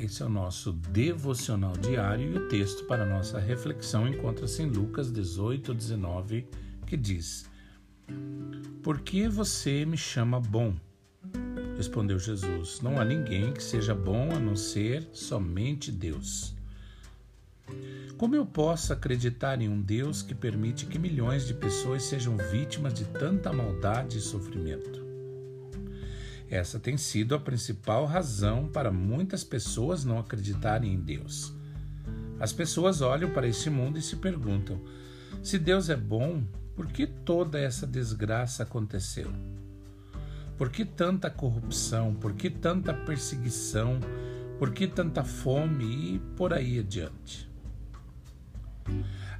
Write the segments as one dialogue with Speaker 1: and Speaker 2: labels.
Speaker 1: esse é o nosso devocional diário e o texto para nossa reflexão encontra-se em Lucas 18, 19, que diz: Por que você me chama bom? Respondeu Jesus: Não há ninguém que seja bom a não ser somente Deus. Como eu posso acreditar em um Deus que permite que milhões de pessoas sejam vítimas de tanta maldade e sofrimento? Essa tem sido a principal razão para muitas pessoas não acreditarem em Deus. As pessoas olham para este mundo e se perguntam: se Deus é bom, por que toda essa desgraça aconteceu? Por que tanta corrupção? Por que tanta perseguição? Por que tanta fome e por aí adiante?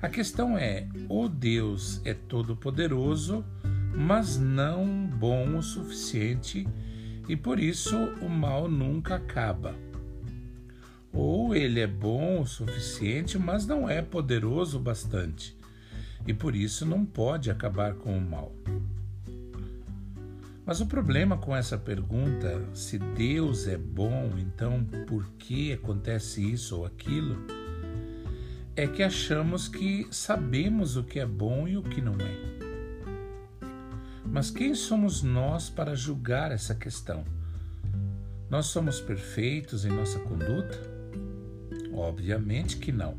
Speaker 1: A questão é: o Deus é todo-poderoso, mas não bom o suficiente e por isso o mal nunca acaba. Ou ele é bom o suficiente, mas não é poderoso o bastante, e por isso não pode acabar com o mal. Mas o problema com essa pergunta, se Deus é bom, então por que acontece isso ou aquilo, é que achamos que sabemos o que é bom e o que não é. Mas quem somos nós para julgar essa questão? Nós somos perfeitos em nossa conduta? Obviamente que não.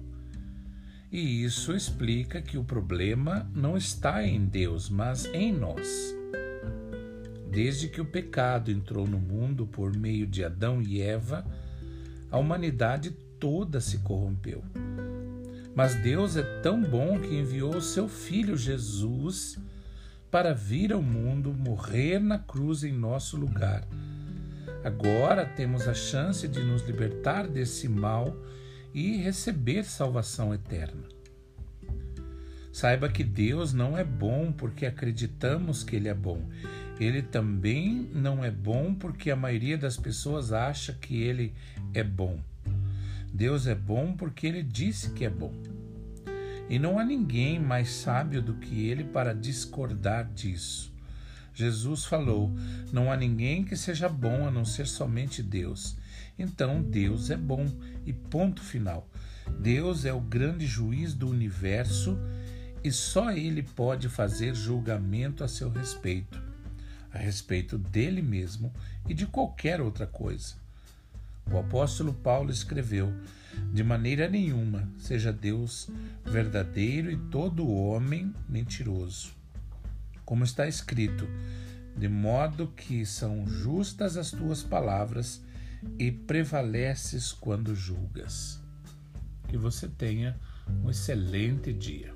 Speaker 1: E isso explica que o problema não está em Deus, mas em nós. Desde que o pecado entrou no mundo por meio de Adão e Eva, a humanidade toda se corrompeu. Mas Deus é tão bom que enviou seu Filho Jesus para vir ao mundo morrer na cruz em nosso lugar. Agora temos a chance de nos libertar desse mal e receber salvação eterna. Saiba que Deus não é bom porque acreditamos que Ele é bom. Ele também não é bom porque a maioria das pessoas acha que Ele é bom. Deus é bom porque Ele disse que é bom. E não há ninguém mais sábio do que ele para discordar disso. Jesus falou: Não há ninguém que seja bom a não ser somente Deus. Então Deus é bom e ponto final. Deus é o grande juiz do universo e só ele pode fazer julgamento a seu respeito, a respeito dele mesmo e de qualquer outra coisa. O apóstolo Paulo escreveu: De maneira nenhuma seja Deus verdadeiro e todo homem mentiroso. Como está escrito: De modo que são justas as tuas palavras e prevaleces quando julgas. Que você tenha um excelente dia.